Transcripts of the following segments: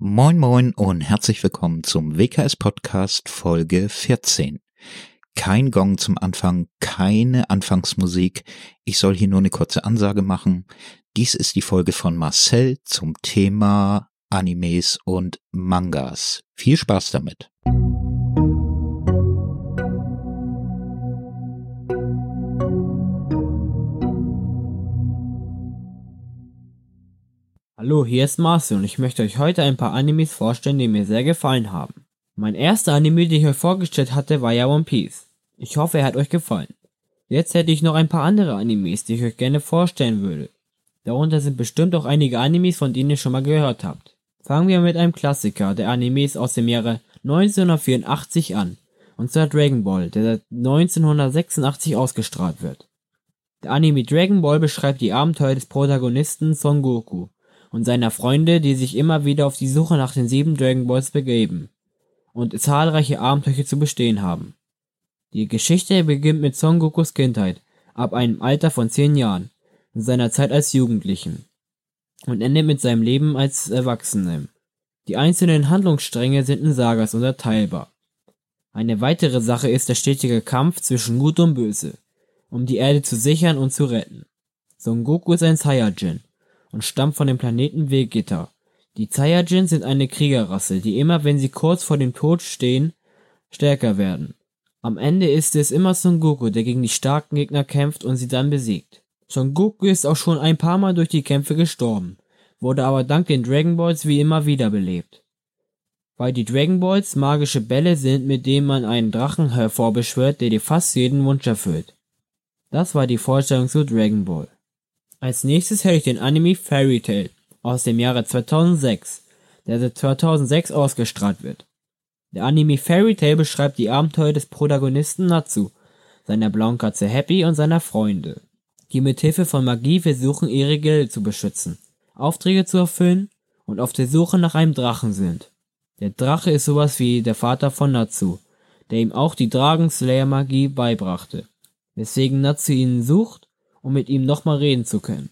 Moin moin und herzlich willkommen zum WKS Podcast Folge 14. Kein Gong zum Anfang, keine Anfangsmusik. Ich soll hier nur eine kurze Ansage machen. Dies ist die Folge von Marcel zum Thema Animes und Mangas. Viel Spaß damit. Hallo, hier ist Marcel und ich möchte euch heute ein paar Animes vorstellen, die mir sehr gefallen haben. Mein erster Anime, den ich euch vorgestellt hatte, war ja One Piece. Ich hoffe, er hat euch gefallen. Jetzt hätte ich noch ein paar andere Animes, die ich euch gerne vorstellen würde. Darunter sind bestimmt auch einige Animes, von denen ihr schon mal gehört habt. Fangen wir mit einem Klassiker der Animes aus dem Jahre 1984 an, und zwar Dragon Ball, der seit 1986 ausgestrahlt wird. Der Anime Dragon Ball beschreibt die Abenteuer des Protagonisten Son Goku, und seiner Freunde, die sich immer wieder auf die Suche nach den sieben Dragon Balls begeben und zahlreiche Abenteuer zu bestehen haben. Die Geschichte beginnt mit Son Gokus Kindheit, ab einem Alter von zehn Jahren, und seiner Zeit als Jugendlichen, und endet mit seinem Leben als Erwachsenem. Die einzelnen Handlungsstränge sind in Sagas unterteilbar. Eine weitere Sache ist der stetige Kampf zwischen Gut und Böse, um die Erde zu sichern und zu retten. Son Goku ist ein Saiyajin, und stammt von dem Planeten Vegeta. Die Saiyajin sind eine Kriegerrasse, die immer wenn sie kurz vor dem Tod stehen, stärker werden. Am Ende ist es immer Son Goku, der gegen die starken Gegner kämpft und sie dann besiegt. Son Goku ist auch schon ein paar Mal durch die Kämpfe gestorben, wurde aber dank den Dragon Balls wie immer wiederbelebt. Weil die Dragon Balls magische Bälle sind, mit denen man einen Drachen hervorbeschwört, der dir fast jeden Wunsch erfüllt. Das war die Vorstellung zu Dragon Ball. Als nächstes hätte ich den Anime Fairy Tail aus dem Jahre 2006, der seit 2006 ausgestrahlt wird. Der Anime Fairy Tail beschreibt die Abenteuer des Protagonisten Natsu, seiner blauen Katze Happy und seiner Freunde, die mit Hilfe von Magie versuchen, ihre Gilde zu beschützen, Aufträge zu erfüllen und auf der Suche nach einem Drachen sind. Der Drache ist sowas wie der Vater von Natsu, der ihm auch die Dragonslayer Magie beibrachte, weswegen Natsu ihn sucht um mit ihm nochmal reden zu können.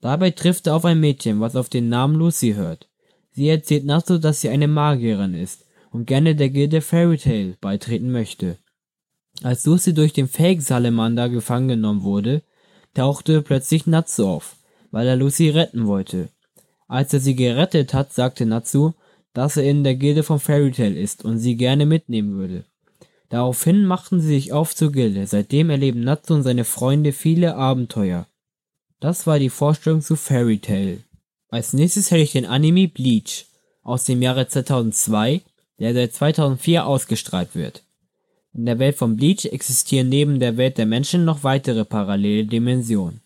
Dabei trifft er auf ein Mädchen, was auf den Namen Lucy hört. Sie erzählt Natsu, dass sie eine Magierin ist und gerne der Gilde Fairy Tail beitreten möchte. Als Lucy durch den Fake Salamander gefangen genommen wurde, tauchte plötzlich Natsu auf, weil er Lucy retten wollte. Als er sie gerettet hat, sagte Natsu, dass er in der Gilde von Fairy Tail ist und sie gerne mitnehmen würde. Daraufhin machten sie sich auf zur Gilde, seitdem erleben Natsu und seine Freunde viele Abenteuer. Das war die Vorstellung zu Fairy Tail. Als nächstes hätte ich den Anime Bleach aus dem Jahre 2002, der seit 2004 ausgestrahlt wird. In der Welt von Bleach existieren neben der Welt der Menschen noch weitere parallele Dimensionen.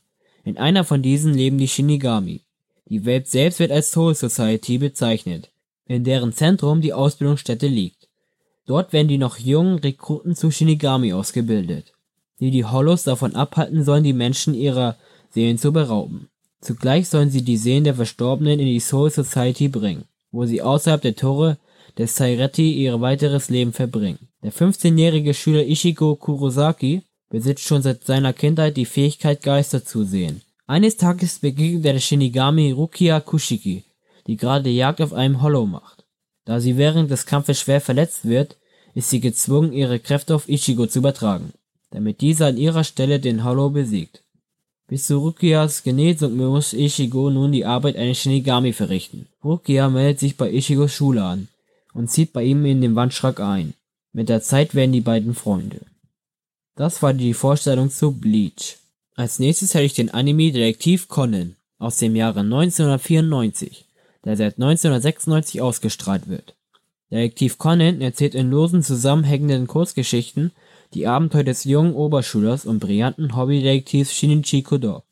In einer von diesen leben die Shinigami. Die Welt selbst wird als Soul Society bezeichnet, in deren Zentrum die Ausbildungsstätte liegt. Dort werden die noch jungen Rekruten zu Shinigami ausgebildet, die die Hollows davon abhalten sollen, die Menschen ihrer Seelen zu berauben. Zugleich sollen sie die Seelen der Verstorbenen in die Soul Society bringen, wo sie außerhalb der Tore des Saireti ihr weiteres Leben verbringen. Der 15-jährige Schüler Ichigo Kurosaki besitzt schon seit seiner Kindheit die Fähigkeit, Geister zu sehen. Eines Tages begegnet er der Shinigami Rukia Kushiki, die gerade Jagd auf einem Hollow macht. Da sie während des Kampfes schwer verletzt wird, ist sie gezwungen, ihre Kräfte auf Ichigo zu übertragen, damit dieser an ihrer Stelle den Hollow besiegt. Bis zu Rukias Genesung muss Ichigo nun die Arbeit eines Shinigami verrichten. Rukia meldet sich bei Ichigos Schule an und zieht bei ihm in den Wandschrank ein. Mit der Zeit werden die beiden Freunde. Das war die Vorstellung zu Bleach. Als nächstes hätte ich den Anime Detektiv Conan aus dem Jahre 1994 der seit 1996 ausgestrahlt wird. Detektiv Conan erzählt in losen zusammenhängenden Kurzgeschichten die Abenteuer des jungen Oberschülers und brillanten Hobbydetektivs Shinichi Kodo,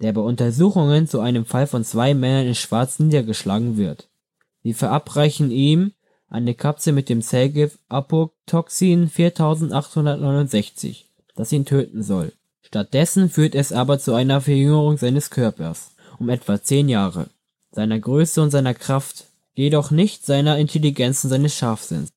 der bei Untersuchungen zu einem Fall von zwei Männern in Schwarz niedergeschlagen wird. Sie verabreichen ihm eine Kapsel mit dem Zellgift Apotoxin 4869, das ihn töten soll. Stattdessen führt es aber zu einer Verjüngerung seines Körpers um etwa zehn Jahre seiner Größe und seiner Kraft, jedoch nicht seiner Intelligenz und seines Scharfsinns,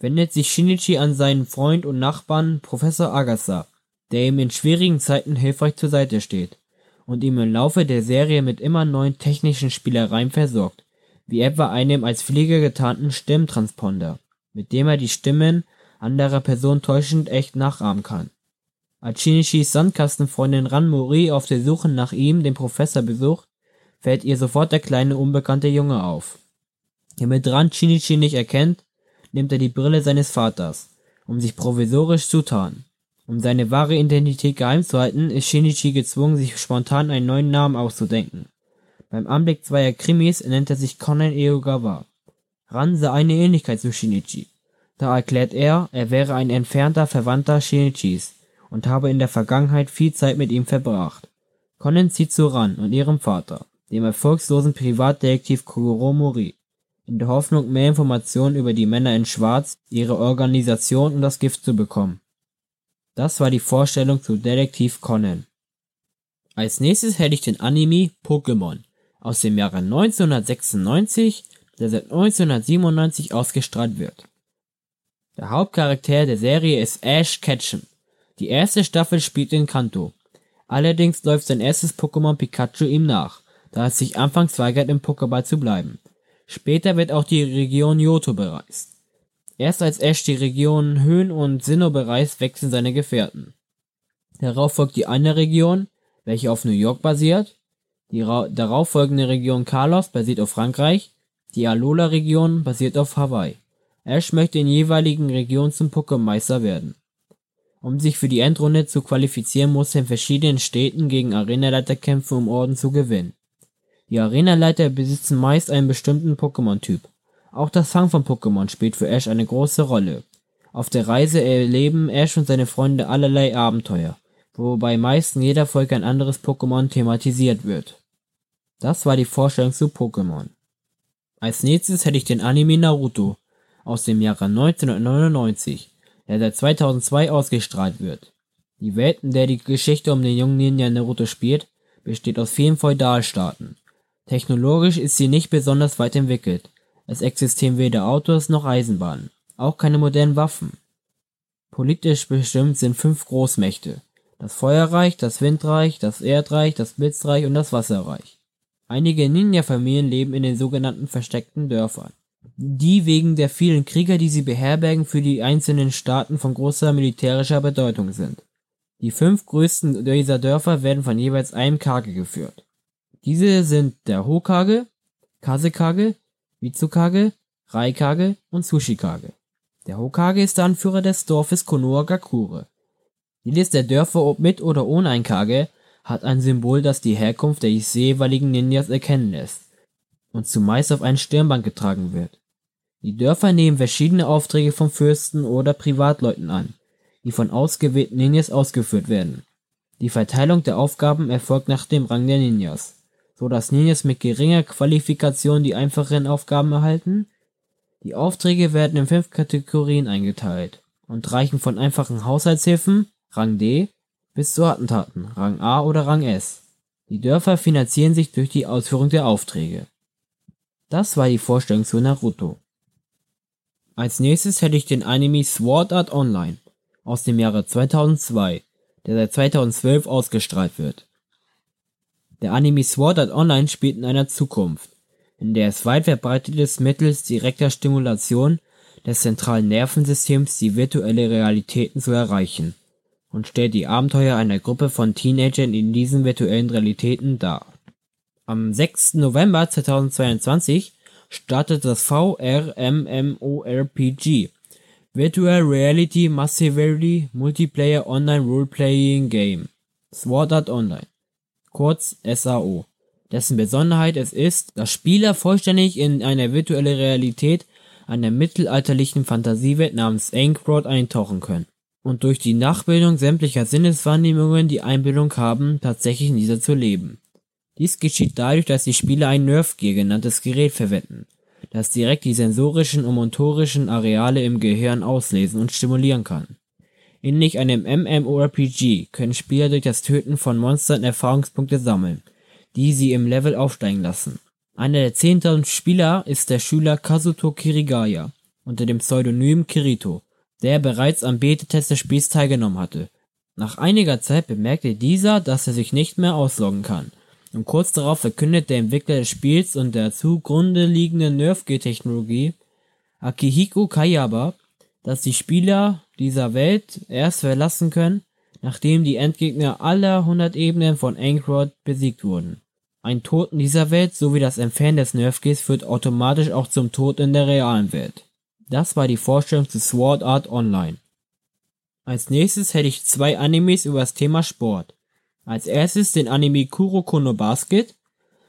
wendet sich Shinichi an seinen Freund und Nachbarn Professor Agasa, der ihm in schwierigen Zeiten hilfreich zur Seite steht und ihm im Laufe der Serie mit immer neuen technischen Spielereien versorgt, wie etwa einem als Flieger getarnten Stimmtransponder, mit dem er die Stimmen anderer Personen täuschend echt nachahmen kann. Als Shinichis Sandkastenfreundin Ranmori auf der Suche nach ihm den Professor besucht, fällt ihr sofort der kleine unbekannte Junge auf. Damit Ran Shinichi nicht erkennt, nimmt er die Brille seines Vaters, um sich provisorisch zu tarnen. Um seine wahre Identität geheim zu halten, ist Shinichi gezwungen, sich spontan einen neuen Namen auszudenken. Beim Anblick zweier Krimis nennt er sich Conan Eogawa. Ran sah eine Ähnlichkeit zu Shinichi. Da erklärt er, er wäre ein entfernter Verwandter Shinichis und habe in der Vergangenheit viel Zeit mit ihm verbracht. Conan zieht zu Ran und ihrem Vater, dem erfolgslosen Privatdetektiv Kogoro Mori, in der Hoffnung, mehr Informationen über die Männer in Schwarz, ihre Organisation und das Gift zu bekommen. Das war die Vorstellung zu Detektiv Conan. Als nächstes hätte ich den Anime Pokémon aus dem Jahre 1996, der seit 1997 ausgestrahlt wird. Der Hauptcharakter der Serie ist Ash Ketchum. Die erste Staffel spielt in Kanto. Allerdings läuft sein erstes Pokémon Pikachu ihm nach, da es sich anfangs weigert, im Pokéball zu bleiben. Später wird auch die Region Johto bereist. Erst als Ash die Region Höhen und Sinnoh bereist, wechseln seine Gefährten. Darauf folgt die eine Region, welche auf New York basiert, die darauffolgende Region Carlos basiert auf Frankreich, die Alola-Region basiert auf Hawaii. Ash möchte in jeweiligen Regionen zum Pokémon-Meister werden. Um sich für die Endrunde zu qualifizieren, muss er in verschiedenen Städten gegen Arenaleiter kämpfen, um Orden zu gewinnen. Die Arenaleiter besitzen meist einen bestimmten Pokémon-Typ. Auch das Fangen von Pokémon spielt für Ash eine große Rolle. Auf der Reise erleben Ash und seine Freunde allerlei Abenteuer, wobei meist in jeder Folge ein anderes Pokémon thematisiert wird. Das war die Vorstellung zu Pokémon. Als nächstes hätte ich den Anime Naruto aus dem Jahre 1999, der seit 2002 ausgestrahlt wird. Die Welt, in der die Geschichte um den jungen Ninja Naruto spielt, besteht aus vielen Feudalstaaten. Technologisch ist sie nicht besonders weit entwickelt. Es existieren weder Autos noch Eisenbahnen, auch keine modernen Waffen. Politisch bestimmt sind fünf Großmächte. Das Feuerreich, das Windreich, das Erdreich, das Blitzreich und das Wasserreich. Einige Ninja-Familien leben in den sogenannten versteckten Dörfern, die wegen der vielen Krieger, die sie beherbergen, für die einzelnen Staaten von großer militärischer Bedeutung sind. Die fünf größten dieser Dörfer werden von jeweils einem Kage geführt. Diese sind der Hokage, Kasekage, Mitsukage, Raikage und Tsushikage. Der Hokage ist der Anführer des Dorfes Konohagakure. Jedes der Dörfer, ob mit oder ohne ein Kage, hat ein Symbol, das die Herkunft des jeweiligen Ninjas erkennen lässt und zumeist auf ein Stirnband getragen wird. Die Dörfer nehmen verschiedene Aufträge von Fürsten oder Privatleuten an, die von ausgewählten Ninjas ausgeführt werden. Die Verteilung der Aufgaben erfolgt nach dem Rang der Ninjas so dass Ninjas mit geringer Qualifikation die einfacheren Aufgaben erhalten. Die Aufträge werden in fünf Kategorien eingeteilt und reichen von einfachen Haushaltshilfen, Rang D, bis zu Attentaten, Rang A oder Rang S. Die Dörfer finanzieren sich durch die Ausführung der Aufträge. Das war die Vorstellung zu Naruto. Als nächstes hätte ich den Anime Sword Art Online aus dem Jahre 2002, der seit 2012 ausgestrahlt wird. Der Anime Sword Art Online spielt in einer Zukunft, in der es weit verbreitet ist, mittels direkter Stimulation des zentralen Nervensystems die virtuelle Realitäten zu erreichen und stellt die Abenteuer einer Gruppe von Teenagern in diesen virtuellen Realitäten dar. Am 6. November 2022 startet das VR-MMORPG Virtual Reality Massively Multiplayer Online Role-Playing Game Sword Art Online kurz SAO, dessen Besonderheit es ist, dass Spieler vollständig in eine virtuelle Realität einer mittelalterlichen Fantasiewelt namens Ankh-World eintauchen können und durch die Nachbildung sämtlicher Sinneswahrnehmungen die Einbildung haben, tatsächlich in dieser zu leben. Dies geschieht dadurch, dass die Spieler ein Nerf Gear genanntes Gerät verwenden, das direkt die sensorischen und motorischen Areale im Gehirn auslesen und stimulieren kann. Ähnlich einem MMORPG können Spieler durch das Töten von Monstern Erfahrungspunkte sammeln, die sie im Level aufsteigen lassen. Einer der 10.000 Spieler ist der Schüler Kazuto Kirigaya unter dem Pseudonym Kirito, der bereits am Beta-Test des Spiels teilgenommen hatte. Nach einiger Zeit bemerkte dieser, dass er sich nicht mehr ausloggen kann Und kurz darauf verkündet der Entwickler des Spiels und der zugrunde liegenden Nerfgear-Technologie Akihiko Kayaba, dass die Spieler dieser Welt erst verlassen können, nachdem die Endgegner aller 100 Ebenen von Ankrod besiegt wurden. Ein Tod in dieser Welt sowie das Entfernen des Nerfgears führt automatisch auch zum Tod in der realen Welt. Das war die Vorstellung zu Sword Art Online. Als nächstes hätte ich zwei Animes über das Thema Sport. Als erstes den Anime Kuroko no Basket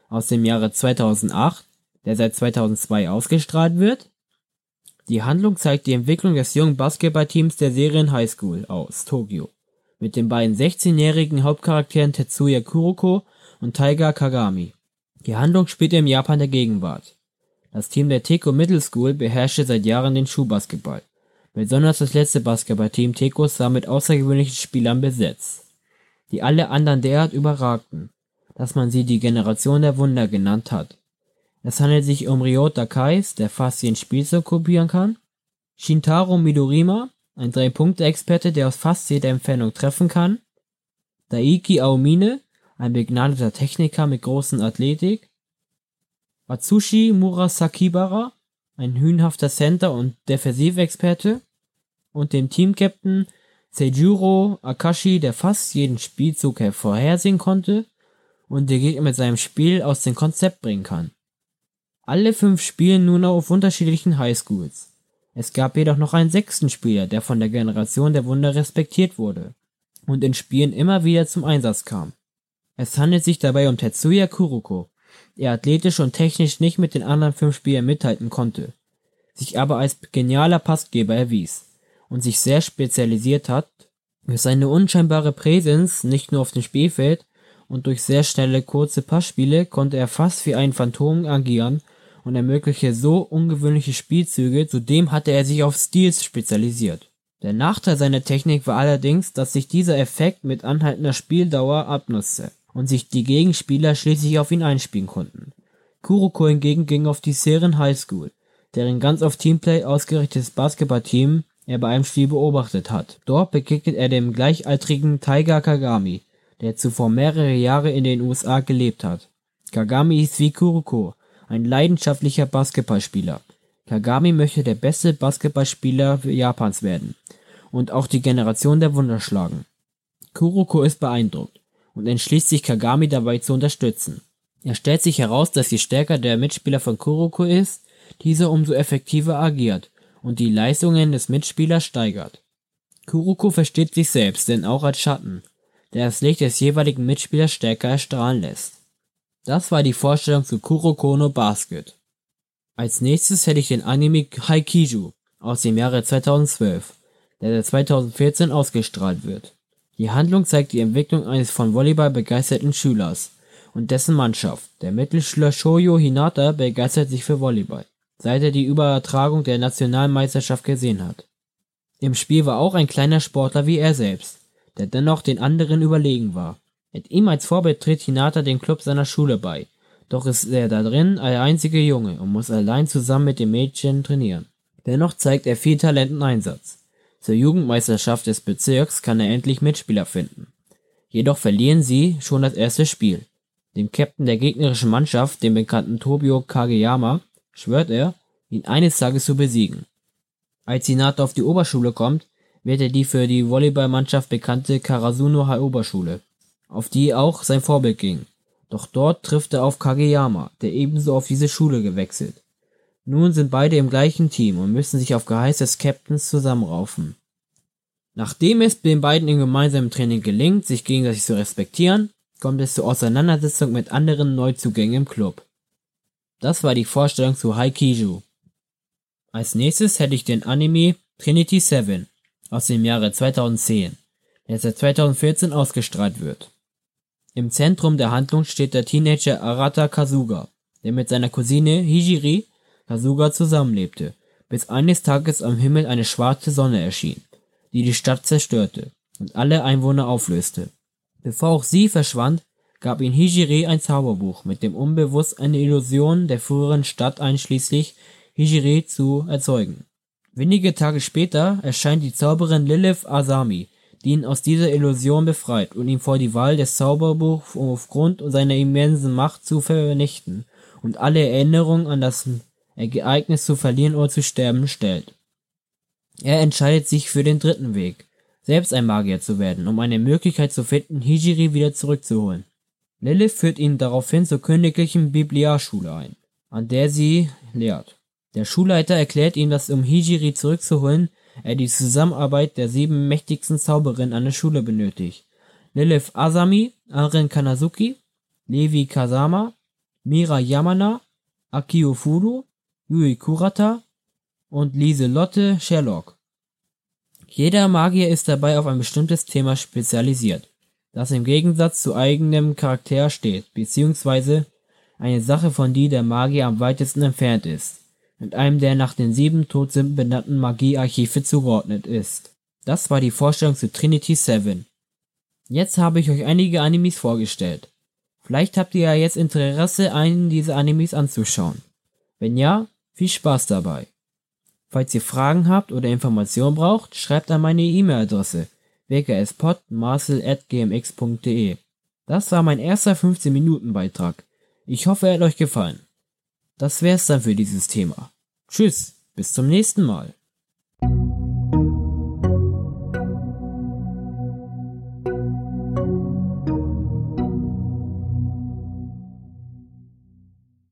aus dem Jahre 2008, der seit 2002 ausgestrahlt wird. Die Handlung zeigt die Entwicklung des jungen Basketballteams der Serien High School aus Tokio mit den beiden 16-jährigen Hauptcharakteren Tetsuya Kuroko und Taiga Kagami. Die Handlung spielt im Japan der Gegenwart. Das Team der Teko Middle School beherrschte seit Jahren den Schuhbasketball. Besonders das letzte Basketballteam Tekos war mit außergewöhnlichen Spielern besetzt, die alle anderen derart überragten, dass man sie die Generation der Wunder genannt hat. Es handelt sich um Ryota Kais, der fast jeden Spielzeug kopieren kann, Shintaro Midorima, ein Drei-Punkte-Experte, der aus fast jeder Entfernung treffen kann, Daiki Aomine, ein begnadeter Techniker mit großen Athletik, Atsushi Murasakibara, ein hühnhafter Center und Defensivexperte, und dem Teamcaptain Seijuro Akashi, der fast jeden Spielzug vorhersehen konnte und den Gegner mit seinem Spiel aus dem Konzept bringen kann. Alle fünf spielen nun auf unterschiedlichen Highschools. Es gab jedoch noch einen sechsten Spieler, der von der Generation der Wunder respektiert wurde und in Spielen immer wieder zum Einsatz kam. Es handelt sich dabei um Tetsuya Kuroko, der athletisch und technisch nicht mit den anderen fünf Spielern mithalten konnte, sich aber als genialer Passgeber erwies und sich sehr spezialisiert hat, durch seine unscheinbare Präsenz nicht nur auf dem Spielfeld und durch sehr schnelle kurze Passspiele konnte er fast wie ein Phantom agieren und ermöglichte so ungewöhnliche Spielzüge, zudem hatte er sich auf Steals spezialisiert. Der Nachteil seiner Technik war allerdings, dass sich dieser Effekt mit anhaltender Spieldauer abnutzte und sich die Gegenspieler schließlich auf ihn einspielen konnten. Kuroko hingegen ging auf die Seren High School, deren ganz auf Teamplay ausgerichtetes Basketballteam er bei einem Spiel beobachtet hat. Dort begegnet er dem gleichaltrigen Taiga Kagami, der zuvor mehrere Jahre in den USA gelebt hat. Kagami ist wie Kuroko, ein leidenschaftlicher Basketballspieler. Kagami möchte der beste Basketballspieler Japans werden und auch die Generation der Wunder schlagen. Kuroko ist beeindruckt und entschließt sich Kagami dabei zu unterstützen. Er stellt sich heraus, dass je stärker der Mitspieler von Kuroko ist, dieser umso effektiver agiert und die Leistungen des Mitspielers steigert. Kuroko versteht sich selbst, denn auch als Schatten, der das Licht des jeweiligen Mitspielers stärker erstrahlen lässt. Das war die Vorstellung zu Kuroko no Basket. Als nächstes hätte ich den Anime Haikiju aus dem Jahre 2012, der 2014 ausgestrahlt wird. Die Handlung zeigt die Entwicklung eines von Volleyball begeisterten Schülers und dessen Mannschaft. Der Mittelschüler Shoyo Hinata begeistert sich für Volleyball, seit er die Übertragung der Nationalmeisterschaft gesehen hat. Im Spiel war auch ein kleiner Sportler wie er selbst, der dennoch den anderen überlegen war. Mit ihm als Vorbild tritt Hinata dem Club seiner Schule bei, doch ist er da drin der einzige Junge und muss allein zusammen mit dem Mädchen trainieren. Dennoch zeigt er viel Talent und Einsatz. Zur Jugendmeisterschaft des Bezirks kann er endlich Mitspieler finden. Jedoch verlieren sie schon das erste Spiel. Dem Captain der gegnerischen Mannschaft, dem bekannten Tobio Kageyama, schwört er, ihn eines Tages zu besiegen. Als Hinata auf die Oberschule kommt, wird er die für die Volleyballmannschaft bekannte Karasuno High Oberschule, auf die auch sein Vorbild ging. Doch dort trifft er auf Kageyama, der ebenso auf diese Schule gewechselt. Nun sind beide im gleichen Team und müssen sich auf Geheiß des Captains zusammenraufen. Nachdem es den beiden im gemeinsamen Training gelingt, sich gegenseitig zu respektieren, kommt es zur Auseinandersetzung mit anderen Neuzugängen im Club. Das war die Vorstellung zu Haikiju. Als nächstes hätte ich den Anime Trinity 7 aus dem Jahre 2010, der seit 2014 ausgestrahlt wird. Im Zentrum der Handlung steht der Teenager Arata Kazuga, der mit seiner Cousine Hijiri Kasuga zusammenlebte, bis eines Tages am Himmel eine schwarze Sonne erschien, die die Stadt zerstörte und alle Einwohner auflöste. Bevor auch sie verschwand, gab ihm Hijiri ein Zauberbuch, mit dem unbewusst eine Illusion der früheren Stadt einschließlich Hijiri zu erzeugen. Wenige Tage später erscheint die Zauberin Lilith Asami, die ihn aus dieser Illusion befreit und ihn vor die Wahl des Zauberbuchs aufgrund seiner immensen Macht zu vernichten und alle Erinnerungen an das Ereignis zu verlieren oder zu sterben stellt. Er entscheidet sich für den dritten Weg, selbst ein Magier zu werden, um eine Möglichkeit zu finden, Hijiri wieder zurückzuholen. Lilith führt ihn daraufhin zur königlichen Bibliarschule ein, an der sie lehrt. Der Schulleiter erklärt ihm, dass um Hijiri zurückzuholen, er die Zusammenarbeit der sieben mächtigsten Zauberinnen an der Schule benötigt. Lilith Asami, Aren Kanazuki, Levi Kazama, Mira Yamana, Akio Fudo, Yui Kurata und Lieselotte Sherlock. Jeder Magier ist dabei auf ein bestimmtes Thema spezialisiert, das im Gegensatz zu eigenem Charakter steht, beziehungsweise eine Sache, von die der Magier am weitesten entfernt ist mit einem der nach den sieben Todsünden benannten Magiearchive zugeordnet ist. Das war die Vorstellung zu Trinity 7. Jetzt habe ich euch einige Animes vorgestellt. Vielleicht habt ihr ja jetzt Interesse, einen dieser Animes anzuschauen. Wenn ja, viel Spaß dabei. Falls ihr Fragen habt oder Informationen braucht, schreibt an meine E-Mail-Adresse wkspod.marcel.gmx.de. Das war mein erster 15-Minuten-Beitrag. Ich hoffe, er hat euch gefallen. Das wär's dann für dieses Thema. Tschüss, bis zum nächsten Mal.